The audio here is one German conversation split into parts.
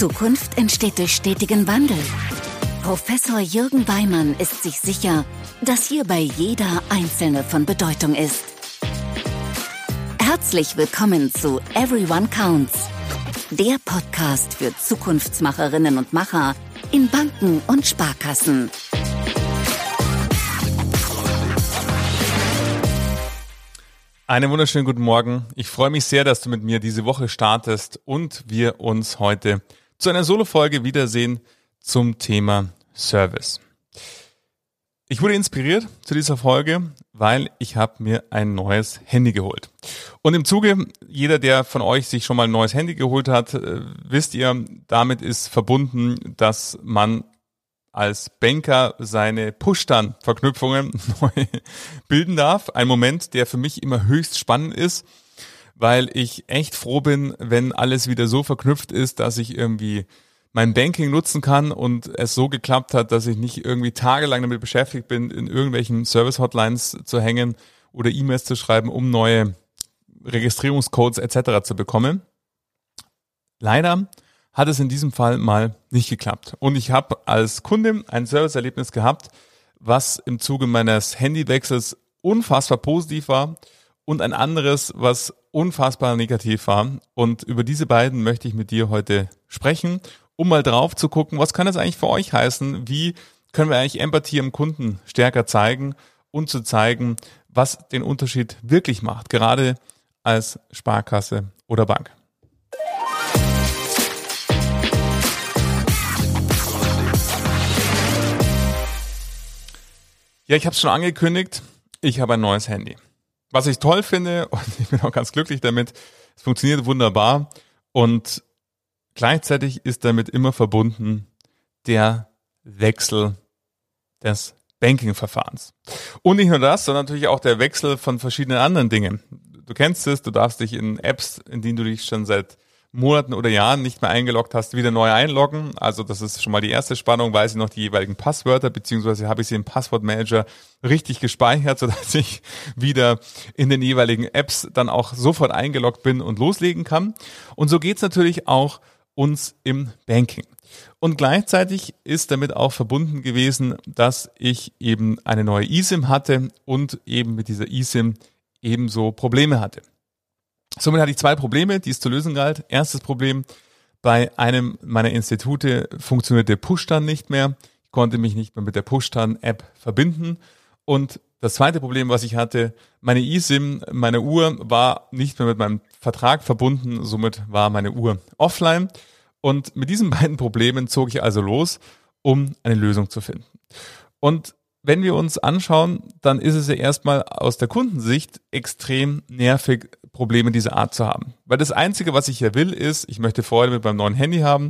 Zukunft entsteht durch stetigen Wandel. Professor Jürgen Weimann ist sich sicher, dass hierbei jeder Einzelne von Bedeutung ist. Herzlich willkommen zu Everyone Counts, der Podcast für Zukunftsmacherinnen und Macher in Banken und Sparkassen. Einen wunderschönen guten Morgen. Ich freue mich sehr, dass du mit mir diese Woche startest und wir uns heute zu einer Solo-Folge wiedersehen zum Thema Service. Ich wurde inspiriert zu dieser Folge, weil ich habe mir ein neues Handy geholt. Und im Zuge, jeder, der von euch sich schon mal ein neues Handy geholt hat, äh, wisst ihr, damit ist verbunden, dass man als Banker seine Push-Dann-Verknüpfungen neu bilden darf. Ein Moment, der für mich immer höchst spannend ist, weil ich echt froh bin, wenn alles wieder so verknüpft ist, dass ich irgendwie mein Banking nutzen kann und es so geklappt hat, dass ich nicht irgendwie tagelang damit beschäftigt bin, in irgendwelchen Service-Hotlines zu hängen oder E-Mails zu schreiben, um neue Registrierungscodes etc. zu bekommen. Leider hat es in diesem Fall mal nicht geklappt. Und ich habe als Kunde ein Serviceerlebnis gehabt, was im Zuge meines Handywechsels unfassbar positiv war und ein anderes, was unfassbar negativ war. Und über diese beiden möchte ich mit dir heute sprechen, um mal drauf zu gucken, was kann das eigentlich für euch heißen? Wie können wir eigentlich Empathie im Kunden stärker zeigen und zu zeigen, was den Unterschied wirklich macht, gerade als Sparkasse oder Bank. Ja, ich habe es schon angekündigt. Ich habe ein neues Handy. Was ich toll finde und ich bin auch ganz glücklich damit. Es funktioniert wunderbar und gleichzeitig ist damit immer verbunden der Wechsel des Banking-Verfahrens. Und nicht nur das, sondern natürlich auch der Wechsel von verschiedenen anderen Dingen. Du kennst es, du darfst dich in Apps, in denen du dich schon seit Monaten oder Jahren nicht mehr eingeloggt hast, wieder neu einloggen. Also das ist schon mal die erste Spannung, weiß ich noch die jeweiligen Passwörter, beziehungsweise habe ich sie im Passwortmanager richtig gespeichert, sodass ich wieder in den jeweiligen Apps dann auch sofort eingeloggt bin und loslegen kann. Und so geht's natürlich auch uns im Banking. Und gleichzeitig ist damit auch verbunden gewesen, dass ich eben eine neue eSIM hatte und eben mit dieser eSIM ebenso Probleme hatte. Somit hatte ich zwei Probleme, die es zu lösen galt. Erstes Problem, bei einem meiner Institute funktionierte Push-Dann nicht mehr. Ich konnte mich nicht mehr mit der Push-Dann-App verbinden. Und das zweite Problem, was ich hatte, meine eSIM, meine Uhr war nicht mehr mit meinem Vertrag verbunden, somit war meine Uhr offline. Und mit diesen beiden Problemen zog ich also los, um eine Lösung zu finden. Und wenn wir uns anschauen, dann ist es ja erstmal aus der Kundensicht extrem nervig, Probleme dieser Art zu haben. Weil das Einzige, was ich hier will, ist, ich möchte Freude mit meinem neuen Handy haben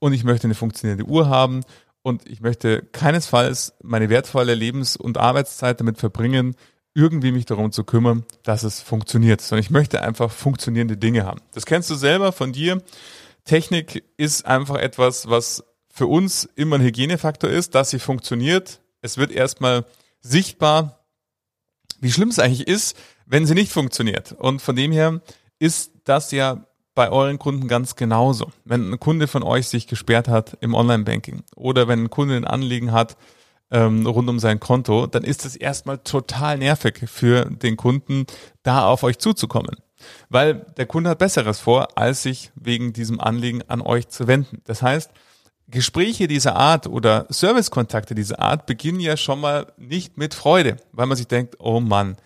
und ich möchte eine funktionierende Uhr haben und ich möchte keinesfalls meine wertvolle Lebens- und Arbeitszeit damit verbringen, irgendwie mich darum zu kümmern, dass es funktioniert, sondern ich möchte einfach funktionierende Dinge haben. Das kennst du selber von dir. Technik ist einfach etwas, was für uns immer ein Hygienefaktor ist, dass sie funktioniert, es wird erstmal sichtbar, wie schlimm es eigentlich ist, wenn sie nicht funktioniert. Und von dem her ist das ja bei euren Kunden ganz genauso. Wenn ein Kunde von euch sich gesperrt hat im Online-Banking oder wenn ein Kunde ein Anliegen hat ähm, rund um sein Konto, dann ist es erstmal total nervig für den Kunden, da auf euch zuzukommen. Weil der Kunde hat Besseres vor, als sich wegen diesem Anliegen an euch zu wenden. Das heißt, Gespräche dieser Art oder Servicekontakte dieser Art beginnen ja schon mal nicht mit Freude, weil man sich denkt, oh Mann,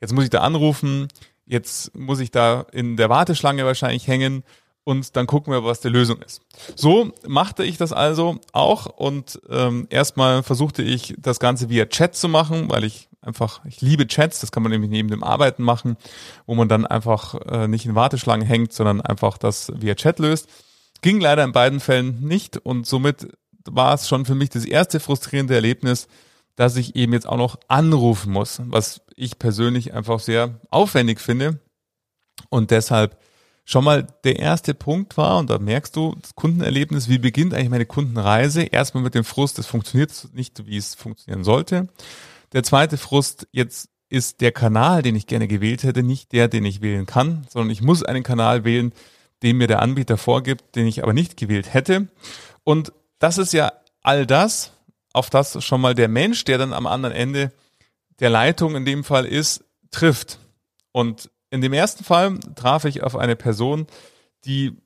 jetzt muss ich da anrufen, jetzt muss ich da in der Warteschlange wahrscheinlich hängen und dann gucken wir, was die Lösung ist. So machte ich das also auch und ähm, erstmal versuchte ich das Ganze via Chat zu machen, weil ich einfach, ich liebe Chats, das kann man nämlich neben dem Arbeiten machen, wo man dann einfach äh, nicht in Warteschlangen hängt, sondern einfach das via Chat löst. Ging leider in beiden Fällen nicht und somit war es schon für mich das erste frustrierende Erlebnis, dass ich eben jetzt auch noch anrufen muss, was ich persönlich einfach sehr aufwendig finde und deshalb schon mal der erste Punkt war, und da merkst du, das Kundenerlebnis, wie beginnt eigentlich meine Kundenreise? Erstmal mit dem Frust, es funktioniert nicht, wie es funktionieren sollte. Der zweite Frust, jetzt ist der Kanal, den ich gerne gewählt hätte, nicht der, den ich wählen kann, sondern ich muss einen Kanal wählen, den mir der Anbieter vorgibt, den ich aber nicht gewählt hätte. Und das ist ja all das, auf das schon mal der Mensch, der dann am anderen Ende der Leitung in dem Fall ist, trifft. Und in dem ersten Fall traf ich auf eine Person, die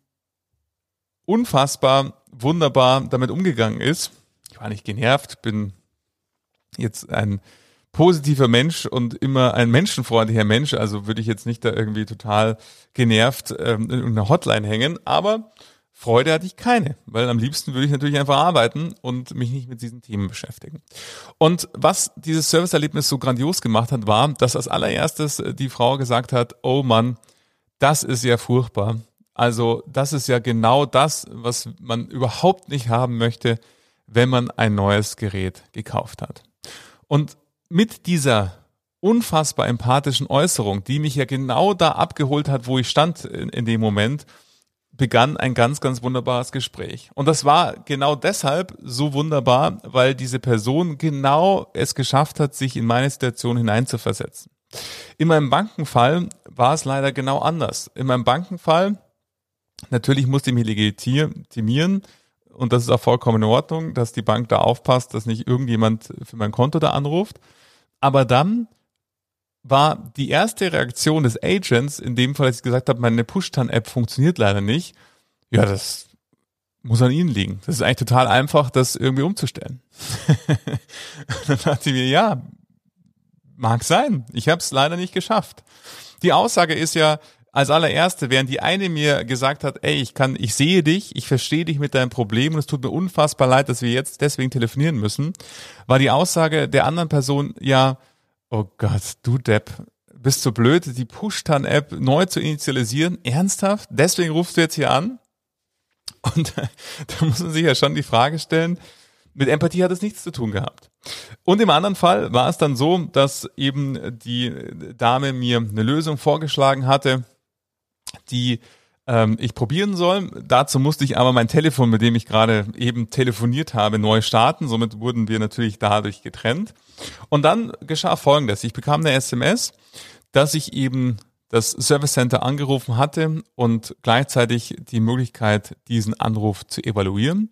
unfassbar wunderbar damit umgegangen ist. Ich war nicht genervt, bin jetzt ein positiver Mensch und immer ein menschenfreundlicher Mensch, also würde ich jetzt nicht da irgendwie total genervt ähm, in einer Hotline hängen, aber Freude hatte ich keine, weil am liebsten würde ich natürlich einfach arbeiten und mich nicht mit diesen Themen beschäftigen. Und was dieses Serviceerlebnis so grandios gemacht hat, war, dass als allererstes die Frau gesagt hat, oh Mann, das ist ja furchtbar. Also das ist ja genau das, was man überhaupt nicht haben möchte, wenn man ein neues Gerät gekauft hat. Und mit dieser unfassbar empathischen Äußerung, die mich ja genau da abgeholt hat, wo ich stand in, in, dem Moment, begann ein ganz, ganz wunderbares Gespräch. Und das war genau deshalb so wunderbar, weil diese Person genau es geschafft hat, sich in meine Situation hineinzuversetzen. In meinem Bankenfall war es leider genau anders. In meinem Bankenfall, natürlich musste ich mich legitimieren, und das ist auch vollkommen in Ordnung, dass die Bank da aufpasst, dass nicht irgendjemand für mein Konto da anruft. Aber dann war die erste Reaktion des Agents, in dem Fall, als ich gesagt habe, meine Push-Tan-App funktioniert leider nicht, ja, das muss an Ihnen liegen. Das ist eigentlich total einfach, das irgendwie umzustellen. dann dachte ich mir, ja, mag sein. Ich habe es leider nicht geschafft. Die Aussage ist ja, als allererste, während die eine mir gesagt hat, ey, ich kann, ich sehe dich, ich verstehe dich mit deinem Problem und es tut mir unfassbar leid, dass wir jetzt deswegen telefonieren müssen, war die Aussage der anderen Person, ja, oh Gott, du Depp, bist so blöd, die Pushtan-App neu zu initialisieren, ernsthaft? Deswegen rufst du jetzt hier an? Und da muss man sich ja schon die Frage stellen, mit Empathie hat es nichts zu tun gehabt. Und im anderen Fall war es dann so, dass eben die Dame mir eine Lösung vorgeschlagen hatte, die ähm, ich probieren soll. Dazu musste ich aber mein Telefon, mit dem ich gerade eben telefoniert habe, neu starten. Somit wurden wir natürlich dadurch getrennt. Und dann geschah Folgendes. Ich bekam eine SMS, dass ich eben das Service Center angerufen hatte und gleichzeitig die Möglichkeit, diesen Anruf zu evaluieren.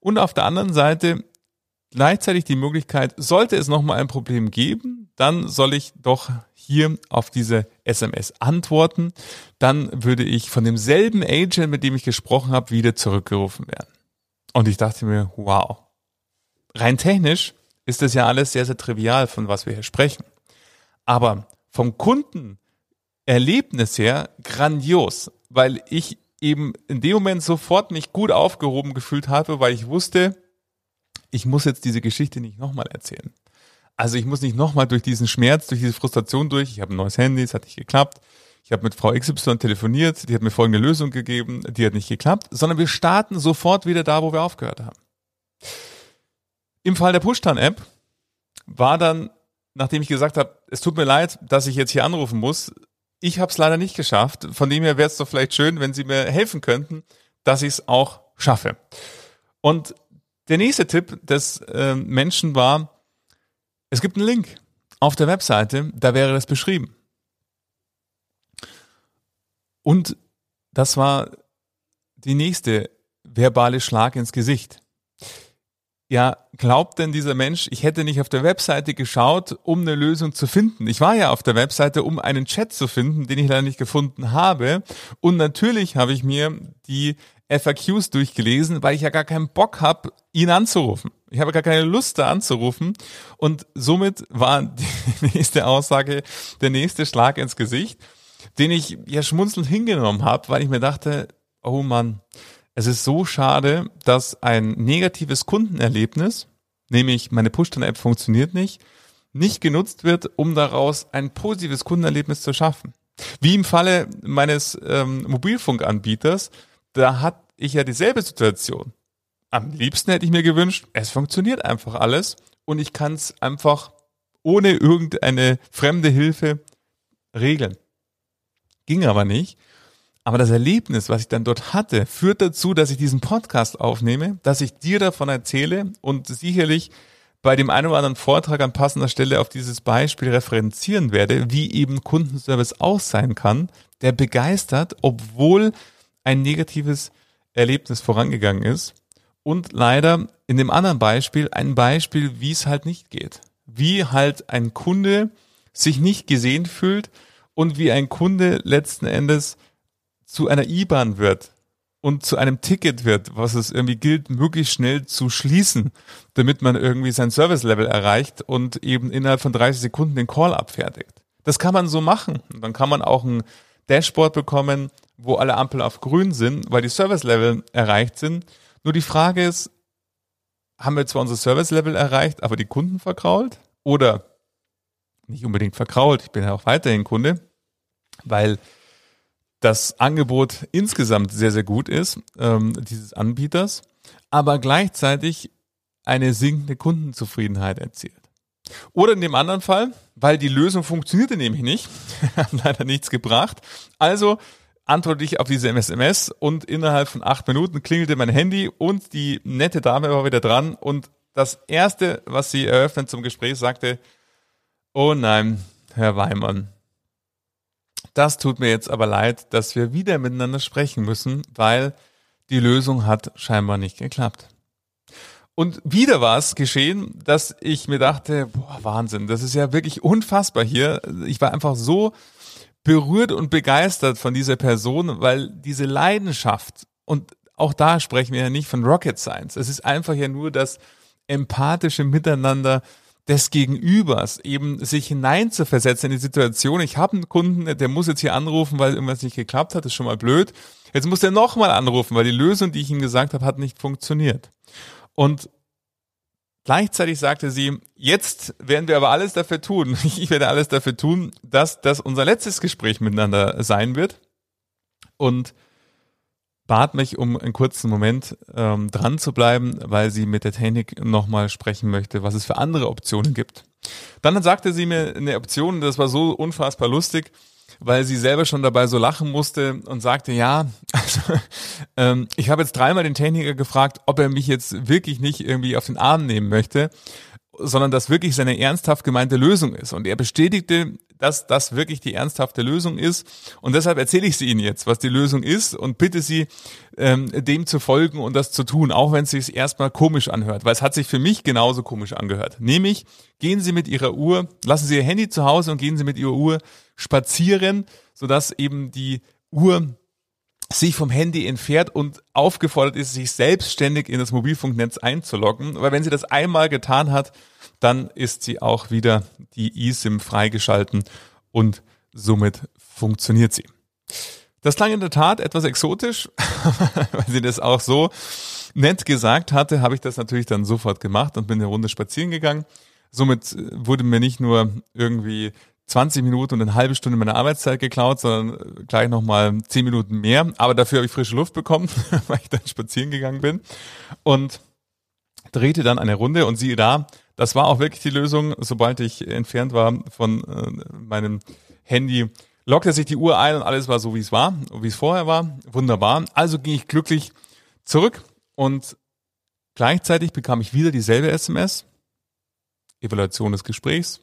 Und auf der anderen Seite gleichzeitig die Möglichkeit, sollte es nochmal ein Problem geben, dann soll ich doch hier auf diese SMS antworten. Dann würde ich von demselben Agent, mit dem ich gesprochen habe, wieder zurückgerufen werden. Und ich dachte mir, wow. Rein technisch ist das ja alles sehr, sehr trivial, von was wir hier sprechen. Aber vom Kundenerlebnis her grandios, weil ich eben in dem Moment sofort mich gut aufgehoben gefühlt habe, weil ich wusste, ich muss jetzt diese Geschichte nicht nochmal erzählen. Also ich muss nicht nochmal durch diesen Schmerz, durch diese Frustration durch. Ich habe ein neues Handy, es hat nicht geklappt. Ich habe mit Frau XY telefoniert, die hat mir folgende Lösung gegeben, die hat nicht geklappt, sondern wir starten sofort wieder da, wo wir aufgehört haben. Im Fall der Pushtan-App war dann, nachdem ich gesagt habe, es tut mir leid, dass ich jetzt hier anrufen muss, ich habe es leider nicht geschafft. Von dem her wäre es doch vielleicht schön, wenn Sie mir helfen könnten, dass ich es auch schaffe. Und der nächste Tipp des äh, Menschen war, es gibt einen Link auf der Webseite, da wäre das beschrieben. Und das war die nächste verbale Schlag ins Gesicht. Ja, glaubt denn dieser Mensch, ich hätte nicht auf der Webseite geschaut, um eine Lösung zu finden? Ich war ja auf der Webseite, um einen Chat zu finden, den ich leider nicht gefunden habe. Und natürlich habe ich mir die FAQs durchgelesen, weil ich ja gar keinen Bock habe, ihn anzurufen. Ich habe gar keine Lust, da anzurufen. Und somit war die nächste Aussage der nächste Schlag ins Gesicht, den ich ja schmunzelnd hingenommen habe, weil ich mir dachte, oh Mann, es ist so schade, dass ein negatives Kundenerlebnis, nämlich meine Push-App funktioniert nicht, nicht genutzt wird, um daraus ein positives Kundenerlebnis zu schaffen. Wie im Falle meines ähm, Mobilfunkanbieters, da hat ich ja dieselbe Situation. Am liebsten hätte ich mir gewünscht, es funktioniert einfach alles und ich kann es einfach ohne irgendeine fremde Hilfe regeln. Ging aber nicht. Aber das Erlebnis, was ich dann dort hatte, führt dazu, dass ich diesen Podcast aufnehme, dass ich dir davon erzähle und sicherlich bei dem einen oder anderen Vortrag an passender Stelle auf dieses Beispiel referenzieren werde, wie eben Kundenservice auch sein kann, der begeistert, obwohl ein negatives Erlebnis vorangegangen ist und leider in dem anderen Beispiel ein Beispiel, wie es halt nicht geht. Wie halt ein Kunde sich nicht gesehen fühlt und wie ein Kunde letzten Endes zu einer IBAN wird und zu einem Ticket wird, was es irgendwie gilt, möglichst schnell zu schließen, damit man irgendwie sein Service-Level erreicht und eben innerhalb von 30 Sekunden den Call abfertigt. Das kann man so machen. Dann kann man auch ein Dashboard bekommen, wo alle Ampeln auf grün sind, weil die Service-Level erreicht sind. Nur die Frage ist, haben wir zwar unser Service-Level erreicht, aber die Kunden verkrault? Oder nicht unbedingt verkrault, ich bin ja auch weiterhin Kunde, weil das Angebot insgesamt sehr, sehr gut ist, ähm, dieses Anbieters, aber gleichzeitig eine sinkende Kundenzufriedenheit erzielt. Oder in dem anderen Fall, weil die Lösung funktionierte nämlich nicht, hat leider nichts gebracht. Also antworte ich auf diese SMS und innerhalb von acht Minuten klingelte mein Handy und die nette Dame war wieder dran und das erste, was sie eröffnet zum Gespräch, sagte, oh nein, Herr Weimann, das tut mir jetzt aber leid, dass wir wieder miteinander sprechen müssen, weil die Lösung hat scheinbar nicht geklappt. Und wieder war es geschehen, dass ich mir dachte, boah, Wahnsinn, das ist ja wirklich unfassbar hier. Ich war einfach so berührt und begeistert von dieser Person, weil diese Leidenschaft und auch da sprechen wir ja nicht von Rocket Science. Es ist einfach ja nur das empathische Miteinander des Gegenübers, eben sich hineinzuversetzen in die Situation. Ich habe einen Kunden, der muss jetzt hier anrufen, weil irgendwas nicht geklappt hat, ist schon mal blöd. Jetzt muss er nochmal anrufen, weil die Lösung, die ich ihm gesagt habe, hat nicht funktioniert. Und Gleichzeitig sagte sie, jetzt werden wir aber alles dafür tun, ich werde alles dafür tun, dass das unser letztes Gespräch miteinander sein wird. Und bat mich, um einen kurzen Moment ähm, dran zu bleiben, weil sie mit der Technik nochmal sprechen möchte, was es für andere Optionen gibt. Dann sagte sie mir eine Option, das war so unfassbar lustig weil sie selber schon dabei so lachen musste und sagte, ja, also, ähm, ich habe jetzt dreimal den Techniker gefragt, ob er mich jetzt wirklich nicht irgendwie auf den Arm nehmen möchte, sondern dass wirklich seine ernsthaft gemeinte Lösung ist. Und er bestätigte, dass das wirklich die ernsthafte Lösung ist. Und deshalb erzähle ich sie Ihnen jetzt, was die Lösung ist und bitte Sie, ähm, dem zu folgen und das zu tun, auch wenn es sich erstmal komisch anhört, weil es hat sich für mich genauso komisch angehört. Nämlich, gehen Sie mit Ihrer Uhr, lassen Sie Ihr Handy zu Hause und gehen Sie mit Ihrer Uhr spazieren, sodass eben die Uhr sich vom Handy entfernt und aufgefordert ist, sich selbstständig in das Mobilfunknetz einzuloggen. Weil wenn sie das einmal getan hat, dann ist sie auch wieder die eSIM freigeschalten und somit funktioniert sie. Das klang in der Tat etwas exotisch, weil sie das auch so nett gesagt hatte, habe ich das natürlich dann sofort gemacht und bin eine Runde spazieren gegangen. Somit wurde mir nicht nur irgendwie 20 Minuten und eine halbe Stunde meiner Arbeitszeit geklaut, sondern gleich nochmal 10 Minuten mehr. Aber dafür habe ich frische Luft bekommen, weil ich dann spazieren gegangen bin. Und drehte dann eine Runde und siehe da, das war auch wirklich die Lösung. Sobald ich entfernt war von äh, meinem Handy, lockte sich die Uhr ein und alles war so, wie es war, wie es vorher war. Wunderbar. Also ging ich glücklich zurück und gleichzeitig bekam ich wieder dieselbe SMS. Evaluation des Gesprächs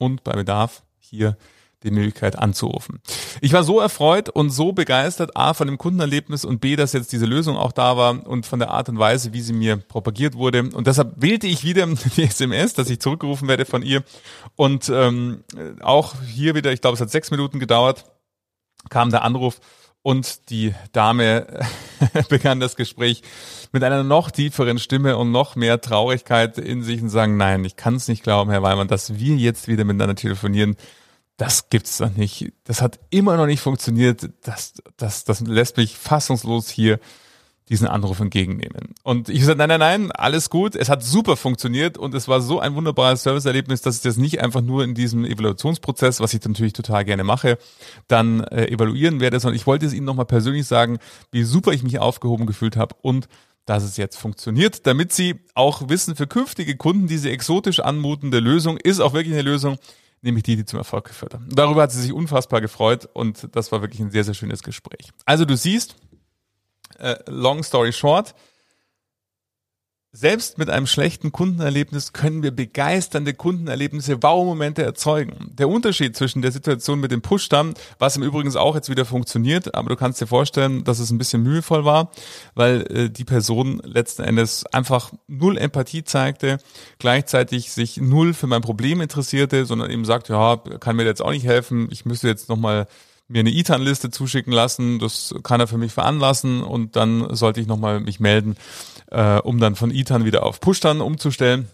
und bei Bedarf hier die Möglichkeit anzurufen. Ich war so erfreut und so begeistert, A, von dem Kundenerlebnis und B, dass jetzt diese Lösung auch da war und von der Art und Weise, wie sie mir propagiert wurde. Und deshalb wählte ich wieder die SMS, dass ich zurückgerufen werde von ihr. Und ähm, auch hier wieder, ich glaube, es hat sechs Minuten gedauert, kam der Anruf und die Dame begann das Gespräch mit einer noch tieferen Stimme und noch mehr Traurigkeit in sich und sagen, nein, ich kann es nicht glauben, Herr Weimann, dass wir jetzt wieder miteinander telefonieren. Das gibt's doch nicht. Das hat immer noch nicht funktioniert. Das, das, das lässt mich fassungslos hier diesen Anruf entgegennehmen. Und ich sagte, nein, nein, nein, alles gut. Es hat super funktioniert und es war so ein wunderbares Serviceerlebnis, dass ich das nicht einfach nur in diesem Evaluationsprozess, was ich natürlich total gerne mache, dann äh, evaluieren werde, sondern ich wollte es Ihnen nochmal persönlich sagen, wie super ich mich aufgehoben gefühlt habe und dass es jetzt funktioniert, damit Sie auch wissen, für künftige Kunden diese exotisch anmutende Lösung ist auch wirklich eine Lösung, nämlich die, die zum Erfolg geführt hat. Darüber hat sie sich unfassbar gefreut und das war wirklich ein sehr, sehr schönes Gespräch. Also du siehst, äh, long story short, selbst mit einem schlechten Kundenerlebnis können wir begeisternde Kundenerlebnisse, Wow-Momente erzeugen. Der Unterschied zwischen der Situation mit dem Push-Stamm, was im Übrigen auch jetzt wieder funktioniert, aber du kannst dir vorstellen, dass es ein bisschen mühevoll war, weil äh, die Person letzten Endes einfach null Empathie zeigte, gleichzeitig sich null für mein Problem interessierte, sondern eben sagt, ja, kann mir jetzt auch nicht helfen, ich müsste jetzt nochmal mir eine ITAN-Liste zuschicken lassen, das kann er für mich veranlassen und dann sollte ich nochmal mich melden, äh, um dann von ITAN wieder auf Pushtan umzustellen.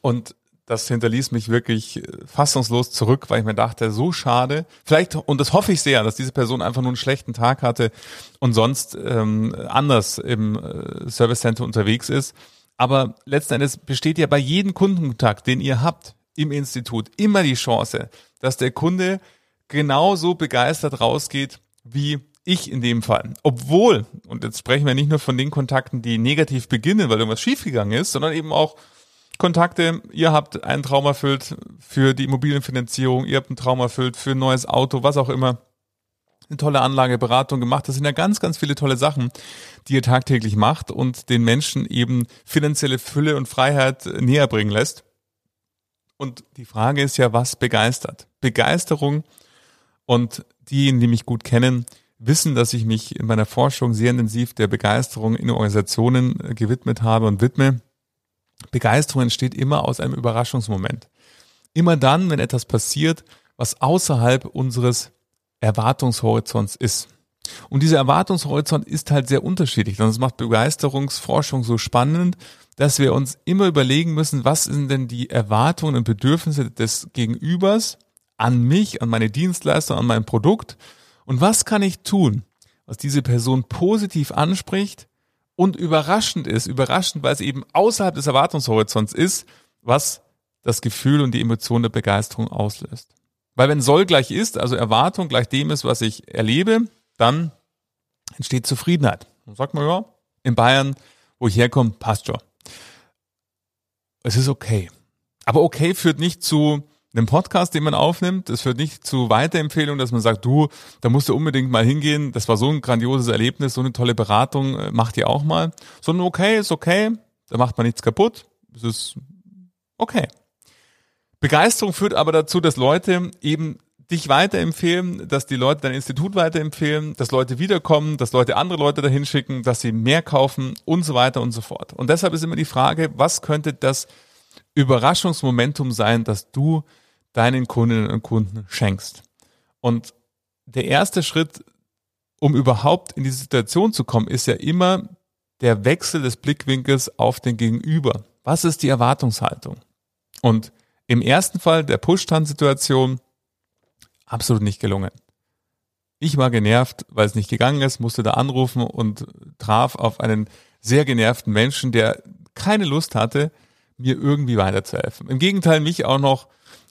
Und das hinterließ mich wirklich fassungslos zurück, weil ich mir dachte, so schade. Vielleicht, und das hoffe ich sehr, dass diese Person einfach nur einen schlechten Tag hatte und sonst ähm, anders im äh, Service Center unterwegs ist. Aber letzten Endes besteht ja bei jedem Kundenkontakt, den ihr habt im Institut, immer die Chance, dass der Kunde genauso begeistert rausgeht wie ich in dem Fall. Obwohl, und jetzt sprechen wir nicht nur von den Kontakten, die negativ beginnen, weil irgendwas schiefgegangen ist, sondern eben auch Kontakte, ihr habt einen Traum erfüllt für die Immobilienfinanzierung, ihr habt einen Traum erfüllt für ein neues Auto, was auch immer. Eine tolle Anlageberatung gemacht. Das sind ja ganz, ganz viele tolle Sachen, die ihr tagtäglich macht und den Menschen eben finanzielle Fülle und Freiheit näher bringen lässt. Und die Frage ist ja, was begeistert? Begeisterung und diejenigen, die mich gut kennen, wissen, dass ich mich in meiner Forschung sehr intensiv der Begeisterung in Organisationen äh, gewidmet habe und widme. Begeisterung entsteht immer aus einem Überraschungsmoment. Immer dann, wenn etwas passiert, was außerhalb unseres Erwartungshorizonts ist. Und dieser Erwartungshorizont ist halt sehr unterschiedlich. Und das macht Begeisterungsforschung so spannend, dass wir uns immer überlegen müssen, was sind denn die Erwartungen und Bedürfnisse des Gegenübers an mich, an meine Dienstleistung, an mein Produkt und was kann ich tun, was diese Person positiv anspricht und überraschend ist, überraschend, weil es eben außerhalb des Erwartungshorizonts ist, was das Gefühl und die Emotion der Begeisterung auslöst. Weil wenn soll gleich ist, also Erwartung gleich dem ist, was ich erlebe, dann entsteht Zufriedenheit. Dann sagt man ja, in Bayern, wo ich herkomme, passt schon. Es ist okay. Aber okay führt nicht zu einem Podcast, den man aufnimmt. Das führt nicht zu Weiterempfehlungen, dass man sagt, du, da musst du unbedingt mal hingehen. Das war so ein grandioses Erlebnis, so eine tolle Beratung, äh, macht ihr auch mal. Sondern okay, ist okay, da macht man nichts kaputt. Es ist okay. Begeisterung führt aber dazu, dass Leute eben dich weiterempfehlen, dass die Leute dein Institut weiterempfehlen, dass Leute wiederkommen, dass Leute andere Leute dahin schicken, dass sie mehr kaufen und so weiter und so fort. Und deshalb ist immer die Frage, was könnte das Überraschungsmomentum sein, das du deinen Kundinnen und Kunden schenkst. Und der erste Schritt, um überhaupt in diese Situation zu kommen, ist ja immer der Wechsel des Blickwinkels auf den Gegenüber. Was ist die Erwartungshaltung? Und im ersten Fall der Push-Stand-Situation absolut nicht gelungen. Ich war genervt, weil es nicht gegangen ist, musste da anrufen und traf auf einen sehr genervten Menschen, der keine Lust hatte, mir irgendwie weiterzuhelfen. Im Gegenteil, mich auch noch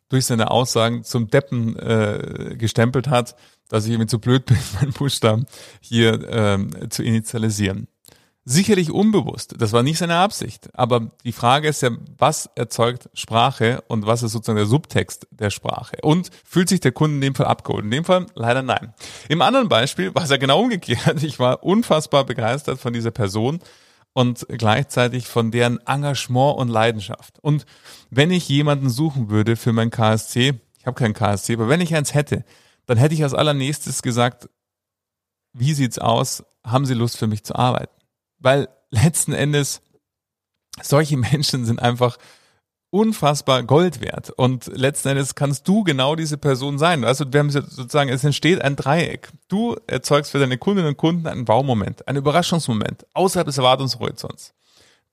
durch seine Aussagen zum Deppen äh, gestempelt hat, dass ich irgendwie zu blöd bin, meinen Buchstaben hier ähm, zu initialisieren. Sicherlich unbewusst, das war nicht seine Absicht. Aber die Frage ist ja, was erzeugt Sprache und was ist sozusagen der Subtext der Sprache? Und fühlt sich der Kunde in dem Fall abgeholt? In dem Fall leider nein. Im anderen Beispiel war es ja genau umgekehrt. Ich war unfassbar begeistert von dieser Person und gleichzeitig von deren Engagement und Leidenschaft. Und wenn ich jemanden suchen würde für mein KSC, ich habe keinen KSC, aber wenn ich eins hätte, dann hätte ich als allernächstes gesagt, wie sieht's aus? Haben Sie Lust für mich zu arbeiten? Weil letzten Endes solche Menschen sind einfach unfassbar Gold wert. Und letzten Endes kannst du genau diese Person sein. Also wir haben sozusagen, es entsteht ein Dreieck. Du erzeugst für deine Kundinnen und Kunden einen Baumoment, einen Überraschungsmoment außerhalb des Erwartungshorizonts.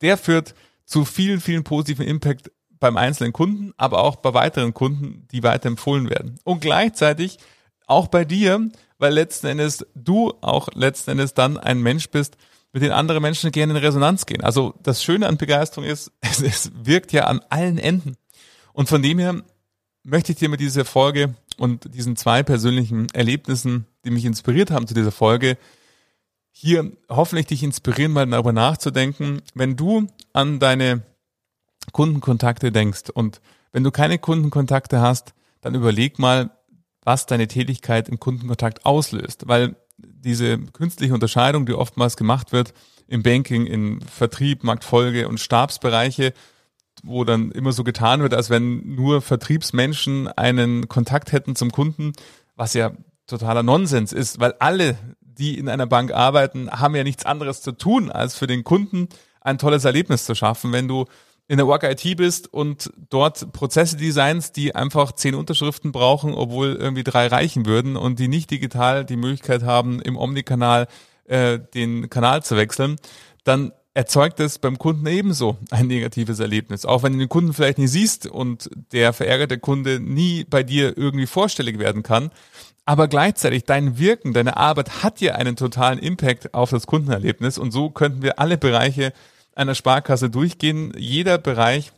Der führt zu vielen, vielen positiven Impact beim einzelnen Kunden, aber auch bei weiteren Kunden, die weiter empfohlen werden. Und gleichzeitig auch bei dir, weil letzten Endes du auch letzten Endes dann ein Mensch bist, mit denen andere Menschen gerne in Resonanz gehen. Also das Schöne an Begeisterung ist, es, es wirkt ja an allen Enden. Und von dem her möchte ich dir mit dieser Folge und diesen zwei persönlichen Erlebnissen, die mich inspiriert haben zu dieser Folge, hier hoffentlich dich inspirieren, mal darüber nachzudenken, wenn du an deine Kundenkontakte denkst und wenn du keine Kundenkontakte hast, dann überleg mal, was deine Tätigkeit im Kundenkontakt auslöst, weil diese künstliche Unterscheidung, die oftmals gemacht wird, im Banking, in Vertrieb, Marktfolge und Stabsbereiche, wo dann immer so getan wird, als wenn nur Vertriebsmenschen einen Kontakt hätten zum Kunden, was ja totaler Nonsens ist, weil alle, die in einer Bank arbeiten, haben ja nichts anderes zu tun, als für den Kunden ein tolles Erlebnis zu schaffen. Wenn du in der Work IT bist und dort Prozesse designst, die einfach zehn Unterschriften brauchen, obwohl irgendwie drei reichen würden und die nicht digital die Möglichkeit haben, im Omnikanal äh, den Kanal zu wechseln, dann erzeugt es beim Kunden ebenso ein negatives Erlebnis. Auch wenn du den Kunden vielleicht nie siehst und der verärgerte Kunde nie bei dir irgendwie vorstellig werden kann. Aber gleichzeitig dein Wirken, deine Arbeit hat ja einen totalen Impact auf das Kundenerlebnis und so könnten wir alle Bereiche einer Sparkasse durchgehen. Jeder Bereich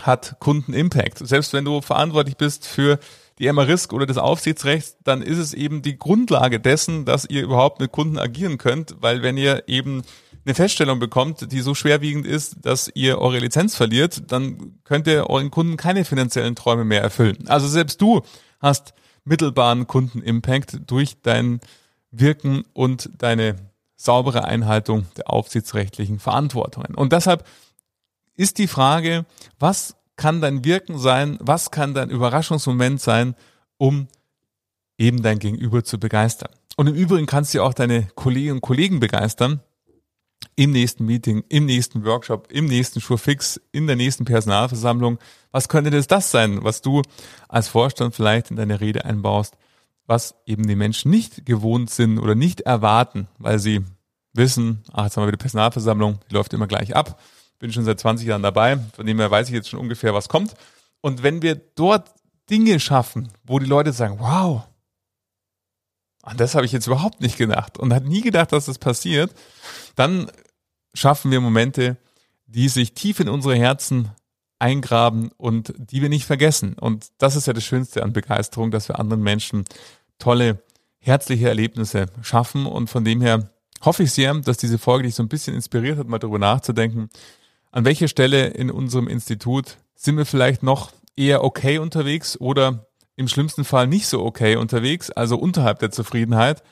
hat Kundenimpact. Selbst wenn du verantwortlich bist für die MRISK oder das Aufsichtsrecht, dann ist es eben die Grundlage dessen, dass ihr überhaupt mit Kunden agieren könnt, weil wenn ihr eben eine Feststellung bekommt, die so schwerwiegend ist, dass ihr eure Lizenz verliert, dann könnt ihr euren Kunden keine finanziellen Träume mehr erfüllen. Also selbst du hast mittelbaren Kundenimpact durch dein Wirken und deine saubere Einhaltung der aufsichtsrechtlichen Verantwortungen. Und deshalb ist die Frage, was kann dein Wirken sein, was kann dein Überraschungsmoment sein, um eben dein Gegenüber zu begeistern. Und im Übrigen kannst du auch deine Kolleginnen und Kollegen begeistern im nächsten Meeting, im nächsten Workshop, im nächsten Schurfix, in der nächsten Personalversammlung. Was könnte das das sein, was du als Vorstand vielleicht in deine Rede einbaust, was eben die Menschen nicht gewohnt sind oder nicht erwarten, weil sie wissen, ach, jetzt haben wir wieder Personalversammlung, die läuft immer gleich ab. Bin schon seit 20 Jahren dabei, von dem her weiß ich jetzt schon ungefähr, was kommt. Und wenn wir dort Dinge schaffen, wo die Leute sagen, wow, an das habe ich jetzt überhaupt nicht gedacht und hat nie gedacht, dass das passiert, dann schaffen wir Momente, die sich tief in unsere Herzen eingraben und die wir nicht vergessen. Und das ist ja das Schönste an Begeisterung, dass wir anderen Menschen tolle, herzliche Erlebnisse schaffen. Und von dem her hoffe ich sehr, dass diese Folge dich so ein bisschen inspiriert hat, mal darüber nachzudenken, an welcher Stelle in unserem Institut sind wir vielleicht noch eher okay unterwegs oder im schlimmsten Fall nicht so okay unterwegs, also unterhalb der Zufriedenheit.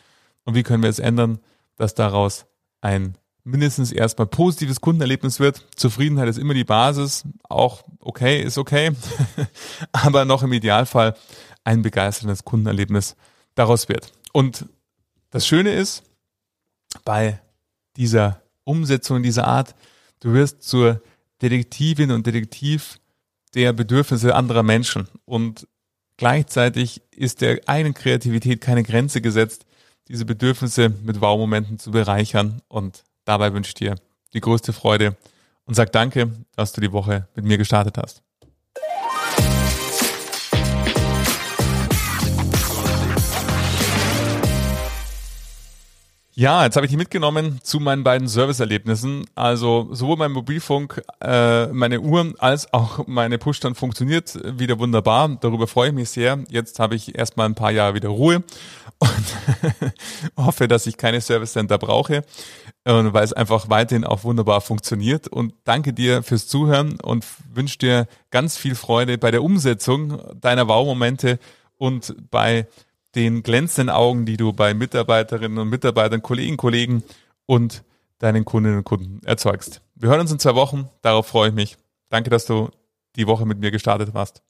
Und wie können wir es ändern, dass daraus ein mindestens erstmal positives Kundenerlebnis wird. Zufriedenheit ist immer die Basis. Auch okay ist okay. Aber noch im Idealfall ein begeisterndes Kundenerlebnis daraus wird. Und das Schöne ist, bei dieser Umsetzung dieser Art, du wirst zur Detektivin und Detektiv der Bedürfnisse anderer Menschen. Und gleichzeitig ist der einen Kreativität keine Grenze gesetzt, diese Bedürfnisse mit Wow-Momenten zu bereichern. Und dabei wünsche ich dir die größte Freude und sag danke, dass du die Woche mit mir gestartet hast. Ja, jetzt habe ich die mitgenommen zu meinen beiden Serviceerlebnissen. Also sowohl mein Mobilfunk, äh, meine Uhr als auch meine Push-Stand funktioniert wieder wunderbar. Darüber freue ich mich sehr. Jetzt habe ich erstmal ein paar Jahre wieder Ruhe und hoffe, dass ich keine Service Center brauche, äh, weil es einfach weiterhin auch wunderbar funktioniert. Und danke dir fürs Zuhören und wünsche dir ganz viel Freude bei der Umsetzung deiner Wow-Momente und bei den glänzenden Augen, die du bei Mitarbeiterinnen und Mitarbeitern, Kollegen, Kollegen und deinen Kundinnen und Kunden erzeugst. Wir hören uns in zwei Wochen. Darauf freue ich mich. Danke, dass du die Woche mit mir gestartet hast.